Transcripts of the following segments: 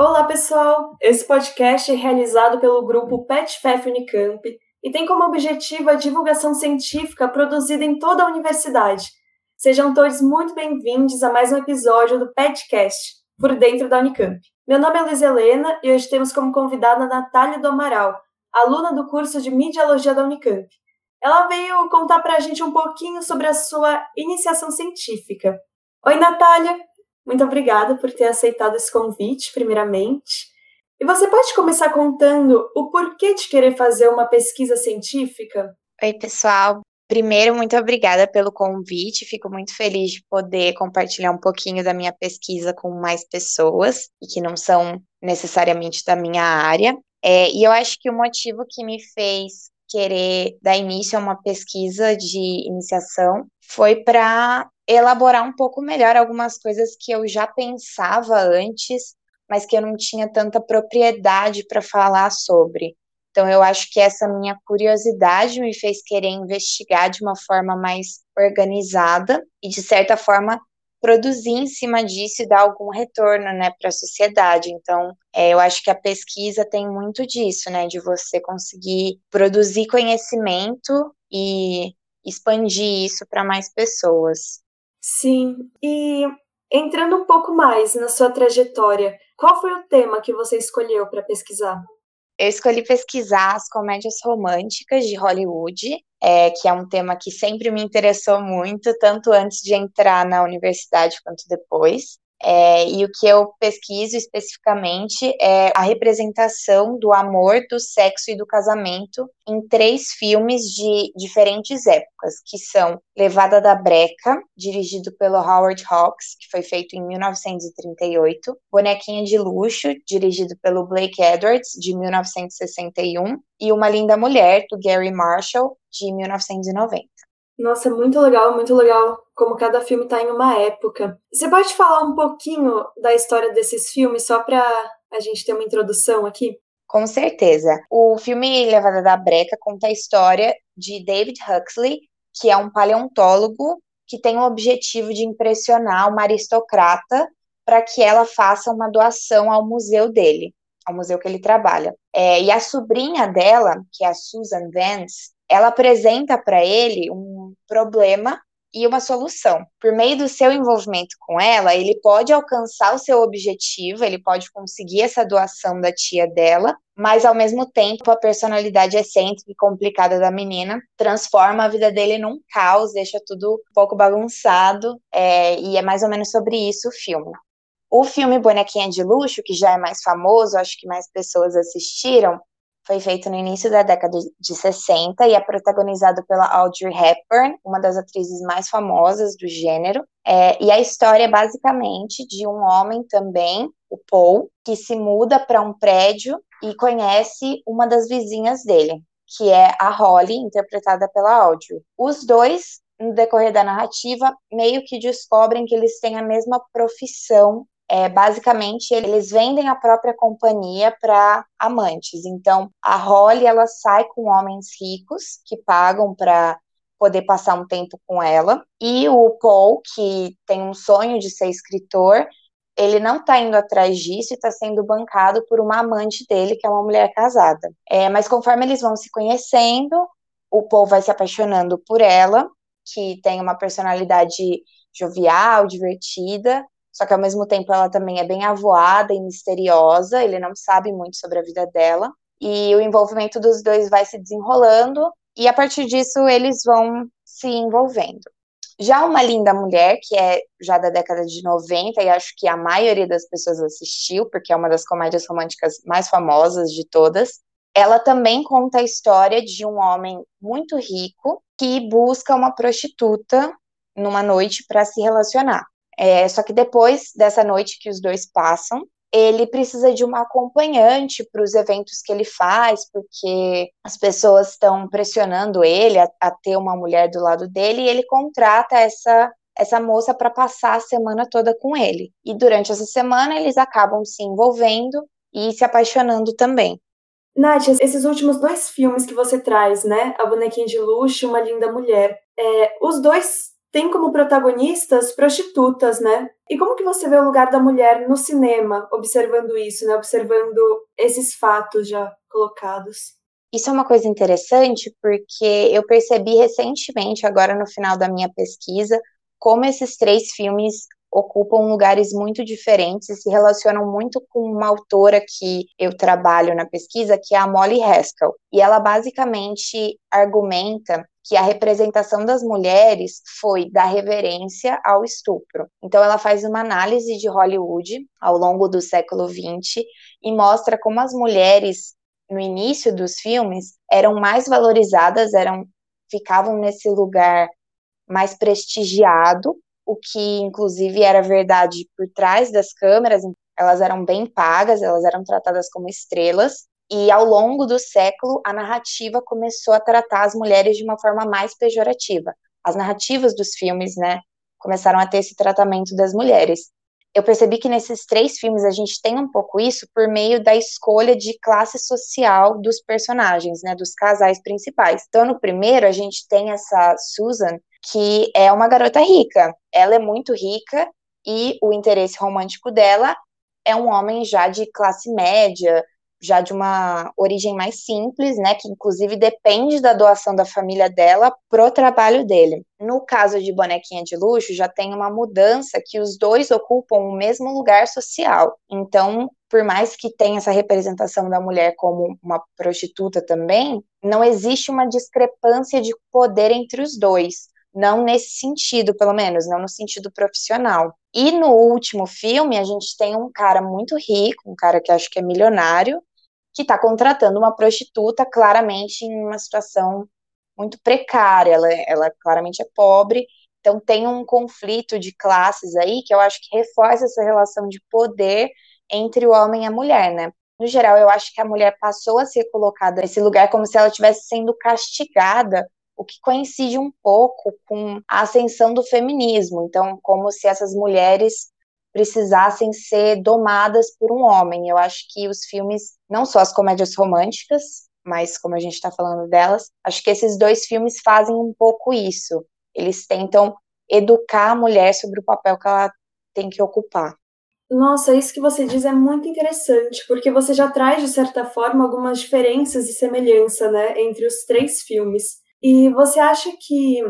Olá, pessoal! Esse podcast é realizado pelo grupo PetFef Unicamp e tem como objetivo a divulgação científica produzida em toda a universidade. Sejam todos muito bem-vindos a mais um episódio do PetCast, por dentro da Unicamp. Meu nome é Luiz Helena e hoje temos como convidada a Natália do Amaral, aluna do curso de Midiologia da Unicamp. Ela veio contar para a gente um pouquinho sobre a sua iniciação científica. Oi, Natália! Muito obrigada por ter aceitado esse convite, primeiramente. E você pode começar contando o porquê de querer fazer uma pesquisa científica? Oi, pessoal. Primeiro, muito obrigada pelo convite. Fico muito feliz de poder compartilhar um pouquinho da minha pesquisa com mais pessoas e que não são necessariamente da minha área. É, e eu acho que o motivo que me fez querer dar início a uma pesquisa de iniciação foi para elaborar um pouco melhor algumas coisas que eu já pensava antes, mas que eu não tinha tanta propriedade para falar sobre. Então, eu acho que essa minha curiosidade me fez querer investigar de uma forma mais organizada e, de certa forma, produzir em cima disso e dar algum retorno, né, para a sociedade. Então, é, eu acho que a pesquisa tem muito disso, né, de você conseguir produzir conhecimento e expandir isso para mais pessoas. Sim, e entrando um pouco mais na sua trajetória, qual foi o tema que você escolheu para pesquisar? Eu escolhi pesquisar as comédias românticas de Hollywood, é, que é um tema que sempre me interessou muito, tanto antes de entrar na universidade quanto depois. É, e o que eu pesquiso especificamente é a representação do amor, do sexo e do casamento em três filmes de diferentes épocas, que são Levada da Breca, dirigido pelo Howard Hawks, que foi feito em 1938, Bonequinha de Luxo, dirigido pelo Blake Edwards, de 1961, e Uma Linda Mulher, do Gary Marshall, de 1990. Nossa, muito legal, muito legal como cada filme está em uma época. Você pode falar um pouquinho da história desses filmes, só para a gente ter uma introdução aqui? Com certeza. O filme Levada da Breca conta a história de David Huxley, que é um paleontólogo que tem o objetivo de impressionar uma aristocrata para que ela faça uma doação ao museu dele, ao museu que ele trabalha. É, e a sobrinha dela, que é a Susan Vance, ela apresenta para ele um problema e uma solução. Por meio do seu envolvimento com ela, ele pode alcançar o seu objetivo, ele pode conseguir essa doação da tia dela, mas ao mesmo tempo a personalidade excêntrica e complicada da menina transforma a vida dele num caos, deixa tudo um pouco bagunçado, é, e é mais ou menos sobre isso o filme. O filme Bonequinha de Luxo, que já é mais famoso, acho que mais pessoas assistiram, foi feito no início da década de 60 e é protagonizado pela Audrey Hepburn, uma das atrizes mais famosas do gênero. É, e a história é basicamente de um homem também, o Paul, que se muda para um prédio e conhece uma das vizinhas dele, que é a Holly, interpretada pela Audrey. Os dois, no decorrer da narrativa, meio que descobrem que eles têm a mesma profissão é, basicamente eles vendem a própria companhia para amantes. Então, a Holly ela sai com homens ricos que pagam para poder passar um tempo com ela. E o Paul, que tem um sonho de ser escritor, ele não está indo atrás disso e está sendo bancado por uma amante dele, que é uma mulher casada. É, mas conforme eles vão se conhecendo, o Paul vai se apaixonando por ela, que tem uma personalidade jovial, divertida, só que ao mesmo tempo ela também é bem avoada e misteriosa, ele não sabe muito sobre a vida dela, e o envolvimento dos dois vai se desenrolando, e a partir disso eles vão se envolvendo. Já Uma Linda Mulher, que é já da década de 90, e acho que a maioria das pessoas assistiu, porque é uma das comédias românticas mais famosas de todas, ela também conta a história de um homem muito rico que busca uma prostituta numa noite para se relacionar. É, só que depois dessa noite que os dois passam, ele precisa de uma acompanhante para os eventos que ele faz, porque as pessoas estão pressionando ele a, a, ter uma mulher do lado dele, e ele contrata essa, essa moça para passar a semana toda com ele. E durante essa semana eles acabam se envolvendo e se apaixonando também. Nath, esses últimos dois filmes que você traz, né? A Bonequinha de Luxo e Uma Linda Mulher, é, os dois tem como protagonistas prostitutas, né? E como que você vê o lugar da mulher no cinema, observando isso, né? Observando esses fatos já colocados. Isso é uma coisa interessante porque eu percebi recentemente, agora no final da minha pesquisa, como esses três filmes ocupam lugares muito diferentes e se relacionam muito com uma autora que eu trabalho na pesquisa, que é a Molly Haskell. E ela basicamente argumenta que a representação das mulheres foi da reverência ao estupro. Então, ela faz uma análise de Hollywood ao longo do século XX e mostra como as mulheres, no início dos filmes, eram mais valorizadas, eram ficavam nesse lugar mais prestigiado, o que inclusive era verdade por trás das câmeras, elas eram bem pagas, elas eram tratadas como estrelas, e ao longo do século, a narrativa começou a tratar as mulheres de uma forma mais pejorativa. As narrativas dos filmes, né, começaram a ter esse tratamento das mulheres. Eu percebi que nesses três filmes a gente tem um pouco isso por meio da escolha de classe social dos personagens, né, dos casais principais. Então, no primeiro, a gente tem essa Susan, que é uma garota rica. Ela é muito rica e o interesse romântico dela é um homem já de classe média, já de uma origem mais simples, né, que inclusive depende da doação da família dela pro trabalho dele. No caso de Bonequinha de Luxo, já tem uma mudança que os dois ocupam o mesmo lugar social. Então, por mais que tenha essa representação da mulher como uma prostituta também, não existe uma discrepância de poder entre os dois. Não nesse sentido, pelo menos, não no sentido profissional. E no último filme, a gente tem um cara muito rico, um cara que acho que é milionário, que está contratando uma prostituta claramente em uma situação muito precária, ela, ela claramente é pobre, então tem um conflito de classes aí que eu acho que reforça essa relação de poder entre o homem e a mulher, né? No geral, eu acho que a mulher passou a ser colocada nesse lugar como se ela estivesse sendo castigada, o que coincide um pouco com a ascensão do feminismo. Então, como se essas mulheres precisassem ser domadas por um homem. Eu acho que os filmes, não só as comédias românticas, mas como a gente está falando delas, acho que esses dois filmes fazem um pouco isso. Eles tentam educar a mulher sobre o papel que ela tem que ocupar. Nossa, isso que você diz é muito interessante, porque você já traz, de certa forma, algumas diferenças e semelhança né, entre os três filmes. E você acha que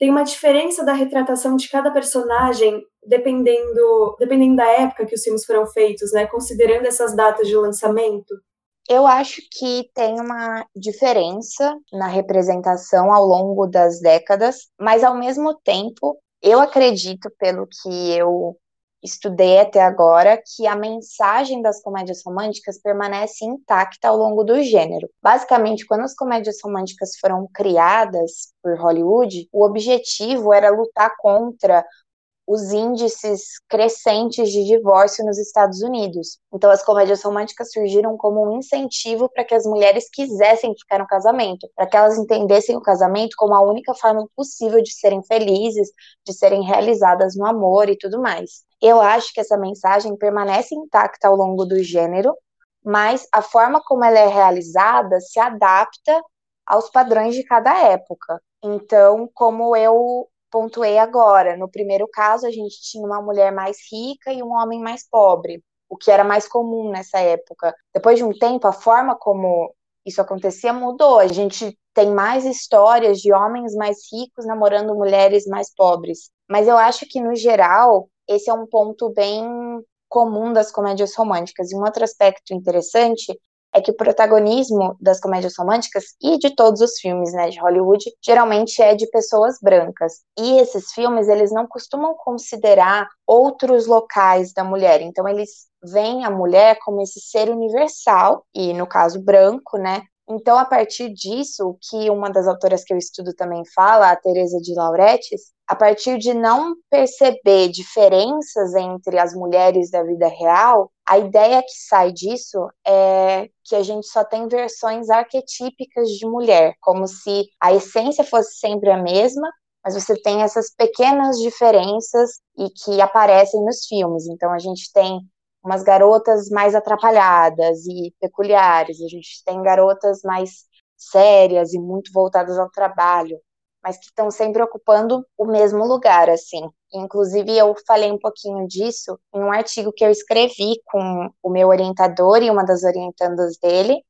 tem uma diferença da retratação de cada personagem dependendo, dependendo da época que os filmes foram feitos, né? Considerando essas datas de lançamento? Eu acho que tem uma diferença na representação ao longo das décadas, mas ao mesmo tempo, eu acredito, pelo que eu estudei até agora que a mensagem das comédias românticas permanece intacta ao longo do gênero. Basicamente, quando as comédias românticas foram criadas por Hollywood, o objetivo era lutar contra os índices crescentes de divórcio nos Estados Unidos. Então, as comédias românticas surgiram como um incentivo para que as mulheres quisessem ficar no casamento, para que elas entendessem o casamento como a única forma possível de serem felizes, de serem realizadas no amor e tudo mais. Eu acho que essa mensagem permanece intacta ao longo do gênero, mas a forma como ela é realizada se adapta aos padrões de cada época. Então, como eu pontuei agora. No primeiro caso, a gente tinha uma mulher mais rica e um homem mais pobre, o que era mais comum nessa época. Depois de um tempo, a forma como isso acontecia mudou. A gente tem mais histórias de homens mais ricos namorando mulheres mais pobres. Mas eu acho que, no geral, esse é um ponto bem comum das comédias românticas. E um outro aspecto interessante é que o protagonismo das comédias românticas e de todos os filmes, né, de Hollywood, geralmente é de pessoas brancas. E esses filmes, eles não costumam considerar outros locais da mulher. Então eles veem a mulher como esse ser universal e no caso branco, né? Então, a partir disso, o que uma das autoras que eu estudo também fala, a Teresa de Lauretis, a partir de não perceber diferenças entre as mulheres da vida real, a ideia que sai disso é que a gente só tem versões arquetípicas de mulher, como se a essência fosse sempre a mesma, mas você tem essas pequenas diferenças e que aparecem nos filmes. Então a gente tem umas garotas mais atrapalhadas e peculiares, a gente tem garotas mais sérias e muito voltadas ao trabalho. Mas que estão sempre ocupando o mesmo lugar, assim. Inclusive, eu falei um pouquinho disso em um artigo que eu escrevi com o meu orientador e uma das orientandas dele,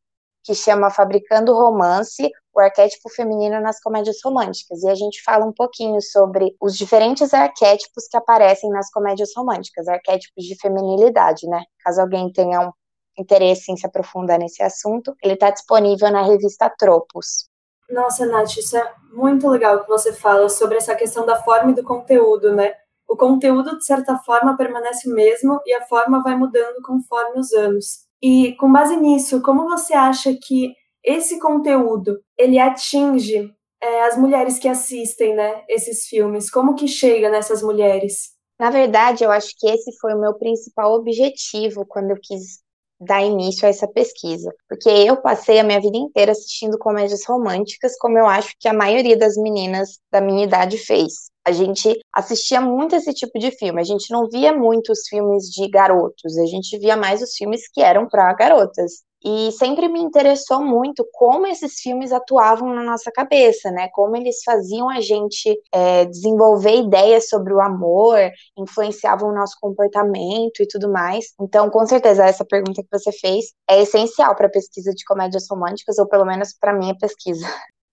que chama Fabricando Romance, o arquétipo feminino nas comédias românticas. E a gente fala um pouquinho sobre os diferentes arquétipos que aparecem nas comédias românticas, arquétipos de feminilidade, né? Caso alguém tenha um interesse em se aprofundar nesse assunto, ele está disponível na revista Tropos. Nossa, Nath, isso é muito legal que você fala sobre essa questão da forma e do conteúdo, né? O conteúdo, de certa forma, permanece o mesmo e a forma vai mudando conforme os anos. E com base nisso, como você acha que esse conteúdo ele atinge é, as mulheres que assistem, né, esses filmes? Como que chega nessas mulheres? Na verdade, eu acho que esse foi o meu principal objetivo quando eu quis dar início a essa pesquisa, porque eu passei a minha vida inteira assistindo comédias românticas, como eu acho que a maioria das meninas da minha idade fez. A gente assistia muito esse tipo de filme. A gente não via muito os filmes de garotos, a gente via mais os filmes que eram para garotas. E sempre me interessou muito como esses filmes atuavam na nossa cabeça, né? Como eles faziam a gente é, desenvolver ideias sobre o amor, influenciavam o nosso comportamento e tudo mais. Então, com certeza, essa pergunta que você fez é essencial para a pesquisa de comédias românticas, ou pelo menos para minha pesquisa.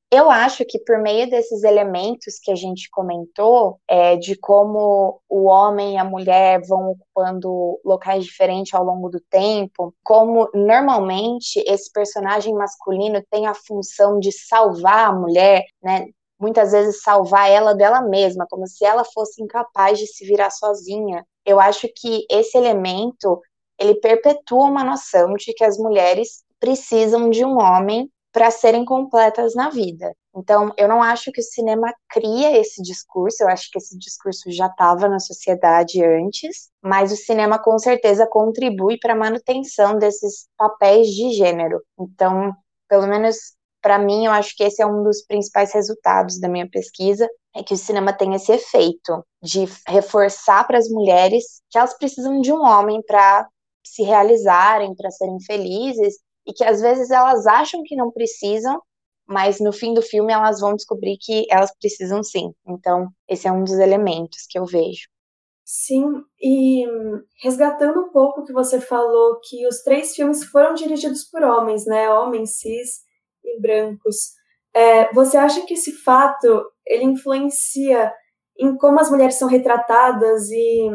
Eu acho que por meio desses elementos que a gente comentou, é, de como o homem e a mulher vão ocupando locais diferentes ao longo do tempo, como normalmente esse personagem masculino tem a função de salvar a mulher, né? Muitas vezes salvar ela dela mesma, como se ela fosse incapaz de se virar sozinha. Eu acho que esse elemento ele perpetua uma noção de que as mulheres precisam de um homem para serem completas na vida. Então, eu não acho que o cinema cria esse discurso, eu acho que esse discurso já estava na sociedade antes, mas o cinema com certeza contribui para a manutenção desses papéis de gênero. Então, pelo menos para mim, eu acho que esse é um dos principais resultados da minha pesquisa, é que o cinema tem esse efeito de reforçar para as mulheres que elas precisam de um homem para se realizarem, para serem felizes, e que às vezes elas acham que não precisam, mas no fim do filme elas vão descobrir que elas precisam sim. Então, esse é um dos elementos que eu vejo. Sim, e resgatando um pouco o que você falou, que os três filmes foram dirigidos por homens, né? Homens cis e brancos. É, você acha que esse fato ele influencia em como as mulheres são retratadas e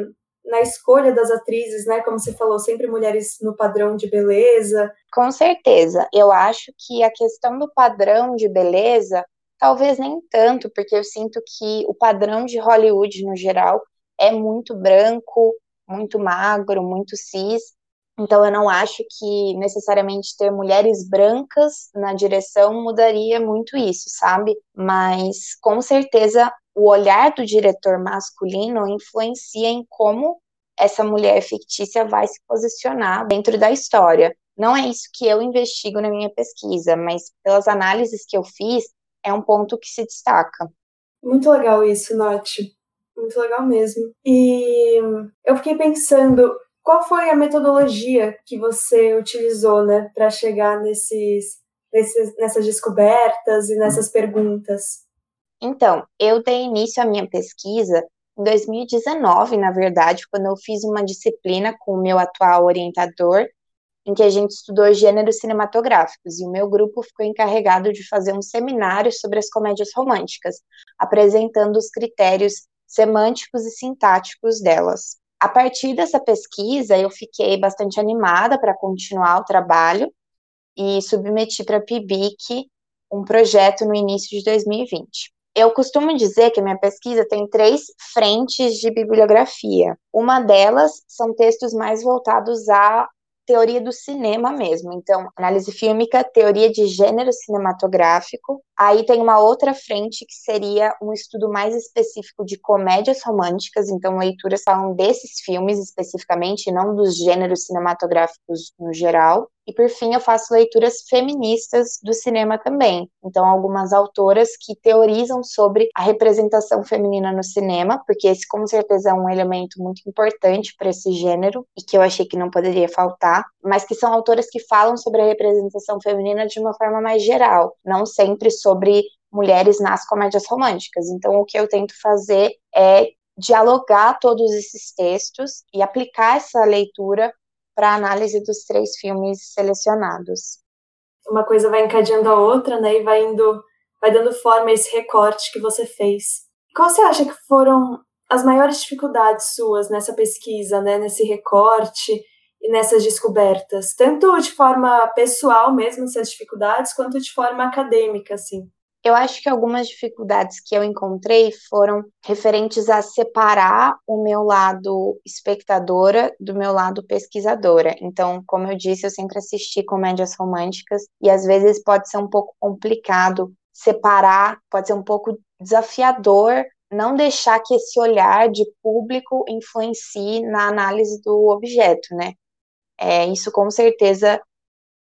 na escolha das atrizes, né? Como você falou, sempre mulheres no padrão de beleza. Com certeza. Eu acho que a questão do padrão de beleza, talvez nem tanto, porque eu sinto que o padrão de Hollywood no geral é muito branco, muito magro, muito cis. Então eu não acho que necessariamente ter mulheres brancas na direção mudaria muito isso, sabe? Mas com certeza o olhar do diretor masculino influencia em como essa mulher fictícia vai se posicionar dentro da história. Não é isso que eu investigo na minha pesquisa, mas pelas análises que eu fiz, é um ponto que se destaca. Muito legal isso, Nath. Muito legal mesmo. E eu fiquei pensando, qual foi a metodologia que você utilizou, né, para chegar nesses, nesses, nessas descobertas e nessas perguntas? Então, eu dei início à minha pesquisa em 2019, na verdade, quando eu fiz uma disciplina com o meu atual orientador, em que a gente estudou gêneros cinematográficos, e o meu grupo ficou encarregado de fazer um seminário sobre as comédias românticas, apresentando os critérios semânticos e sintáticos delas. A partir dessa pesquisa, eu fiquei bastante animada para continuar o trabalho e submeti para a PIBIC um projeto no início de 2020. Eu costumo dizer que a minha pesquisa tem três frentes de bibliografia. Uma delas são textos mais voltados à teoria do cinema mesmo. Então, análise fílmica, teoria de gênero cinematográfico. Aí tem uma outra frente que seria um estudo mais específico de comédias românticas, então leituras falam desses filmes especificamente, não dos gêneros cinematográficos no geral. E por fim, eu faço leituras feministas do cinema também. Então, algumas autoras que teorizam sobre a representação feminina no cinema, porque esse com certeza é um elemento muito importante para esse gênero e que eu achei que não poderia faltar, mas que são autoras que falam sobre a representação feminina de uma forma mais geral, não sempre sobre mulheres nas comédias românticas. Então, o que eu tento fazer é dialogar todos esses textos e aplicar essa leitura para análise dos três filmes selecionados. Uma coisa vai encadeando a outra, né, e vai indo, vai dando forma a esse recorte que você fez. Qual você acha que foram as maiores dificuldades suas nessa pesquisa, né, nesse recorte e nessas descobertas, tanto de forma pessoal mesmo essas dificuldades, quanto de forma acadêmica, assim? Eu acho que algumas dificuldades que eu encontrei foram referentes a separar o meu lado espectadora do meu lado pesquisadora. Então, como eu disse, eu sempre assisti comédias românticas e às vezes pode ser um pouco complicado separar, pode ser um pouco desafiador não deixar que esse olhar de público influencie na análise do objeto, né? É, isso com certeza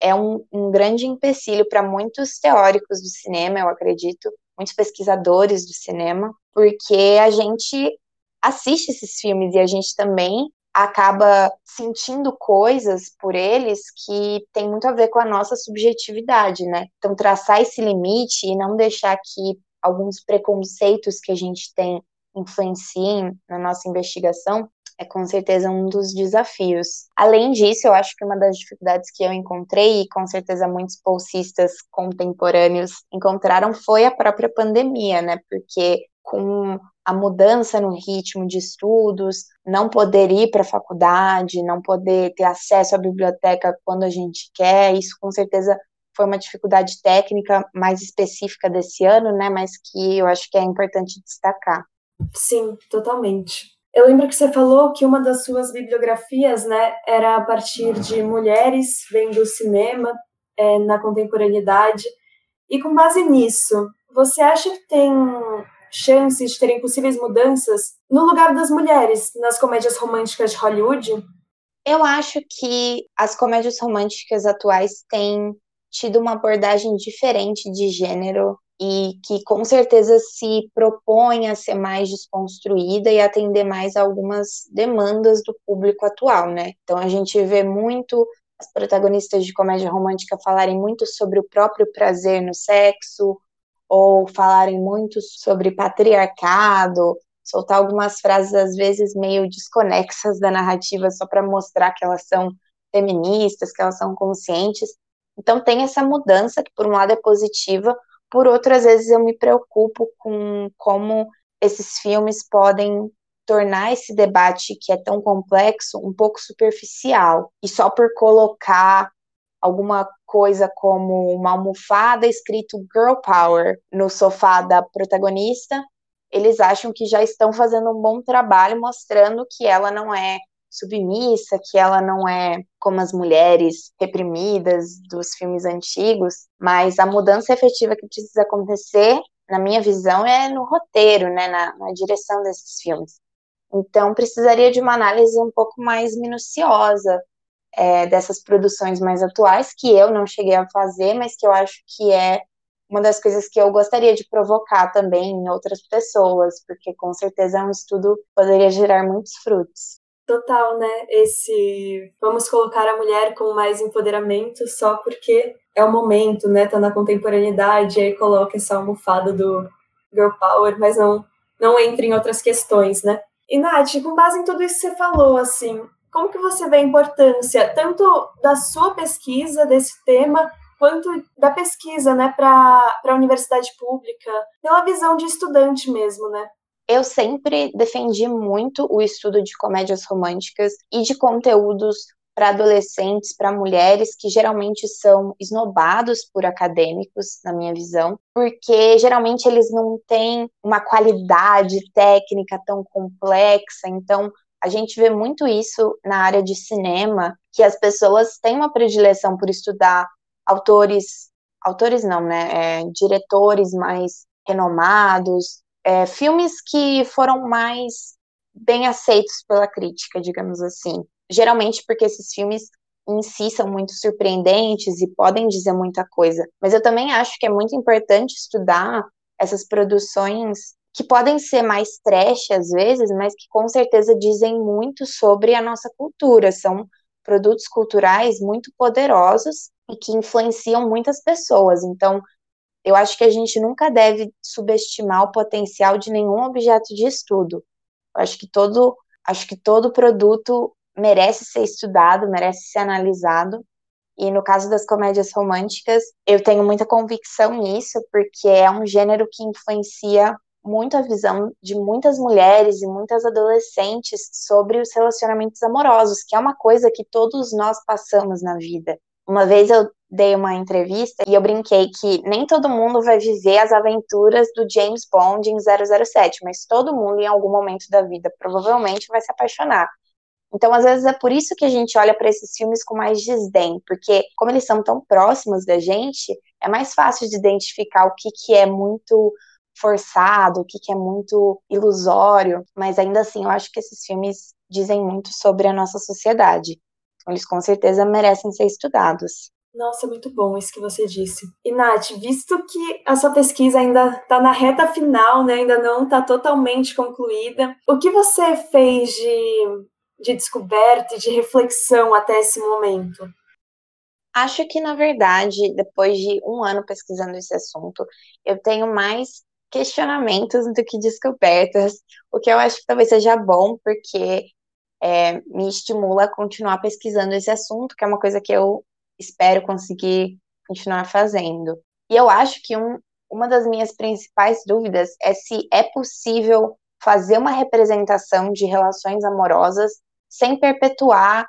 é um, um grande empecilho para muitos teóricos do cinema, eu acredito, muitos pesquisadores do cinema, porque a gente assiste esses filmes e a gente também acaba sentindo coisas por eles que tem muito a ver com a nossa subjetividade, né? Então, traçar esse limite e não deixar que alguns preconceitos que a gente tem influenciem na nossa investigação é com certeza um dos desafios. Além disso, eu acho que uma das dificuldades que eu encontrei, e com certeza muitos bolsistas contemporâneos encontraram, foi a própria pandemia, né? Porque com a mudança no ritmo de estudos, não poder ir para a faculdade, não poder ter acesso à biblioteca quando a gente quer, isso com certeza foi uma dificuldade técnica mais específica desse ano, né? Mas que eu acho que é importante destacar. Sim, totalmente. Eu lembro que você falou que uma das suas bibliografias, né, era a partir de mulheres vendo cinema é, na contemporaneidade. E com base nisso, você acha que tem chances de terem possíveis mudanças no lugar das mulheres nas comédias românticas de Hollywood? Eu acho que as comédias românticas atuais têm tido uma abordagem diferente de gênero e que com certeza se propõe a ser mais desconstruída e atender mais algumas demandas do público atual, né? Então a gente vê muito as protagonistas de comédia romântica falarem muito sobre o próprio prazer no sexo ou falarem muito sobre patriarcado, soltar algumas frases às vezes meio desconexas da narrativa só para mostrar que elas são feministas, que elas são conscientes. Então tem essa mudança que por um lado é positiva, por outro às vezes eu me preocupo com como esses filmes podem tornar esse debate que é tão complexo um pouco superficial. E só por colocar alguma coisa como uma almofada escrito girl power no sofá da protagonista, eles acham que já estão fazendo um bom trabalho mostrando que ela não é submissa, que ela não é como as mulheres reprimidas dos filmes antigos, mas a mudança efetiva que precisa acontecer, na minha visão, é no roteiro, né, na, na direção desses filmes. Então, precisaria de uma análise um pouco mais minuciosa é, dessas produções mais atuais, que eu não cheguei a fazer, mas que eu acho que é uma das coisas que eu gostaria de provocar também em outras pessoas, porque com certeza é um estudo poderia gerar muitos frutos. Total, né? Esse vamos colocar a mulher com mais empoderamento só porque é o momento, né? Tá na contemporaneidade, aí coloca essa almofada do girl power, mas não não entra em outras questões, né? E Nath, com base em tudo isso que você falou, assim, como que você vê a importância tanto da sua pesquisa desse tema quanto da pesquisa, né, para a universidade pública, pela visão de estudante mesmo, né? Eu sempre defendi muito o estudo de comédias românticas e de conteúdos para adolescentes, para mulheres, que geralmente são esnobados por acadêmicos, na minha visão, porque geralmente eles não têm uma qualidade técnica tão complexa, então a gente vê muito isso na área de cinema, que as pessoas têm uma predileção por estudar autores, autores não, né, é, diretores mais renomados, é, filmes que foram mais bem aceitos pela crítica, digamos assim. Geralmente porque esses filmes em si são muito surpreendentes e podem dizer muita coisa. Mas eu também acho que é muito importante estudar essas produções que podem ser mais trash às vezes, mas que com certeza dizem muito sobre a nossa cultura. São produtos culturais muito poderosos e que influenciam muitas pessoas. Então, Eu acho que a gente nunca deve subestimar o potencial de nenhum objeto de estudo. Eu acho que todo, acho que todo produto merece ser estudado, merece ser analisado. E no caso das comédias românticas, eu tenho muita convicção nisso, porque é um gênero que influencia muito a visão de muitas mulheres e muitas adolescentes sobre os relacionamentos amorosos, que é uma coisa que todos nós passamos na vida. Uma vez eu dei uma entrevista e eu brinquei que nem todo mundo vai viver as aventuras do James Bond em 007, mas todo mundo em algum momento da vida provavelmente vai se apaixonar. Então, às vezes é por isso que a gente olha para esses filmes com mais desdém, porque como eles são tão próximos da gente, é mais fácil de identificar o que, que é muito forçado, o que, que é muito ilusório, mas ainda assim eu acho que esses filmes dizem muito sobre a nossa sociedade. Eles com certeza merecem ser estudados. Nossa, muito bom isso que você disse. E Nath, visto que a sua pesquisa ainda está na reta final, né, ainda não está totalmente concluída, o que você fez de, de descoberta e de reflexão até esse momento? Acho que, na verdade, depois de um ano pesquisando esse assunto, eu tenho mais questionamentos do que descobertas, o que eu acho que talvez seja bom, porque é, me estimula a continuar pesquisando esse assunto, que é uma coisa que eu espero conseguir continuar fazendo. E eu acho que um, uma das minhas principais dúvidas é se é possível fazer uma representação de relações amorosas sem perpetuar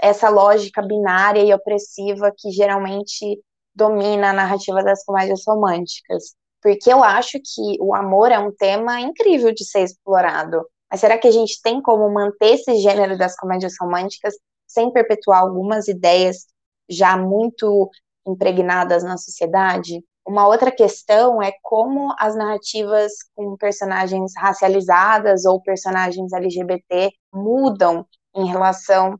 essa lógica binária e opressiva que geralmente domina a narrativa das comédias românticas. Porque eu acho que o amor é um tema incrível de ser explorado. Mas será que a gente tem como manter esse gênero das comédias românticas sem perpetuar algumas ideias já muito impregnadas na sociedade? Uma outra questão é como as narrativas com personagens racializadas ou personagens LGBT mudam em relação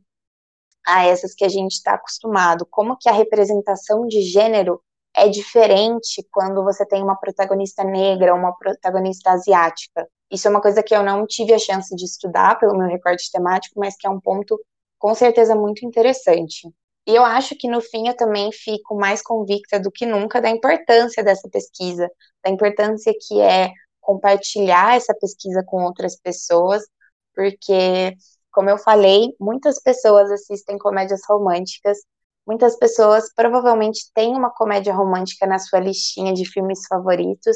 a essas que a gente está acostumado. Como que a representação de gênero é diferente quando você tem uma protagonista negra ou uma protagonista asiática. Isso é uma coisa que eu não tive a chance de estudar pelo meu recorte temático, mas que é um ponto com certeza muito interessante. E eu acho que no fim eu também fico mais convicta do que nunca da importância dessa pesquisa, da importância que é compartilhar essa pesquisa com outras pessoas, porque, como eu falei, muitas pessoas assistem comédias românticas Muitas pessoas provavelmente têm uma comédia romântica na sua listinha de filmes favoritos.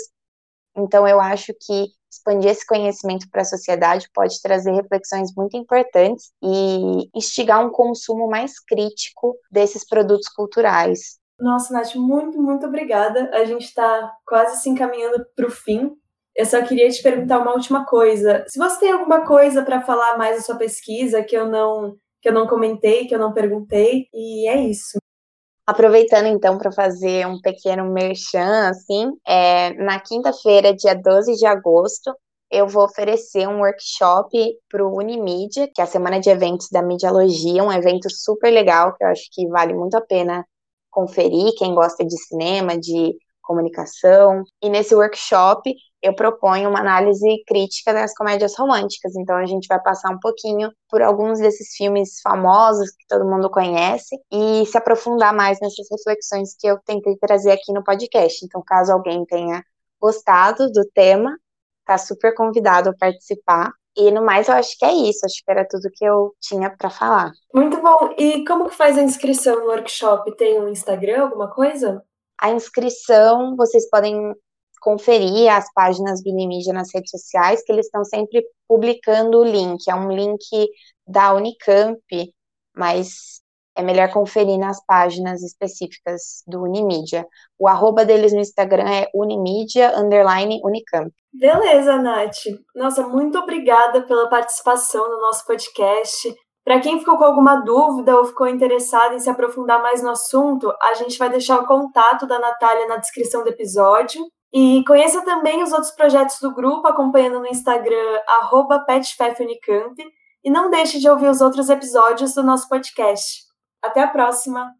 Então, eu acho que expandir esse conhecimento para a sociedade pode trazer reflexões muito importantes e instigar um consumo mais crítico desses produtos culturais. Nossa, Nath, muito, muito obrigada. A gente está quase se encaminhando para o fim. Eu só queria te perguntar uma última coisa. Se você tem alguma coisa para falar mais da sua pesquisa que eu não que eu não comentei, que eu não perguntei, e é isso. Aproveitando então para fazer um pequeno merchan, assim, é, na quinta-feira, dia 12 de agosto, eu vou oferecer um workshop para o Unimídia, que é a semana de eventos da Medialogia, um evento super legal que eu acho que vale muito a pena conferir, quem gosta de cinema, de comunicação. E nesse workshop eu proponho uma análise crítica das comédias românticas. Então a gente vai passar um pouquinho por alguns desses filmes famosos que todo mundo conhece e se aprofundar mais nessas reflexões que eu tentei trazer aqui no podcast. Então, caso alguém tenha gostado do tema, tá super convidado a participar. E no mais, eu acho que é isso. Acho que era tudo que eu tinha para falar. Muito bom. E como que faz a inscrição no workshop? Tem um Instagram, alguma coisa? A inscrição, vocês podem conferir as páginas do Unimídia nas redes sociais, que eles estão sempre publicando o link. É um link da Unicamp, mas é melhor conferir nas páginas específicas do Unimídia. O arroba deles no Instagram é Unimídia underline Unicamp. Beleza, Nath. Nossa, muito obrigada pela participação no nosso podcast. Para quem ficou com alguma dúvida ou ficou interessado em se aprofundar mais no assunto, a gente vai deixar o contato da Natália na descrição do episódio. E conheça também os outros projetos do grupo acompanhando no Instagram @petfefunicamp e não deixe de ouvir os outros episódios do nosso podcast. Até a próxima!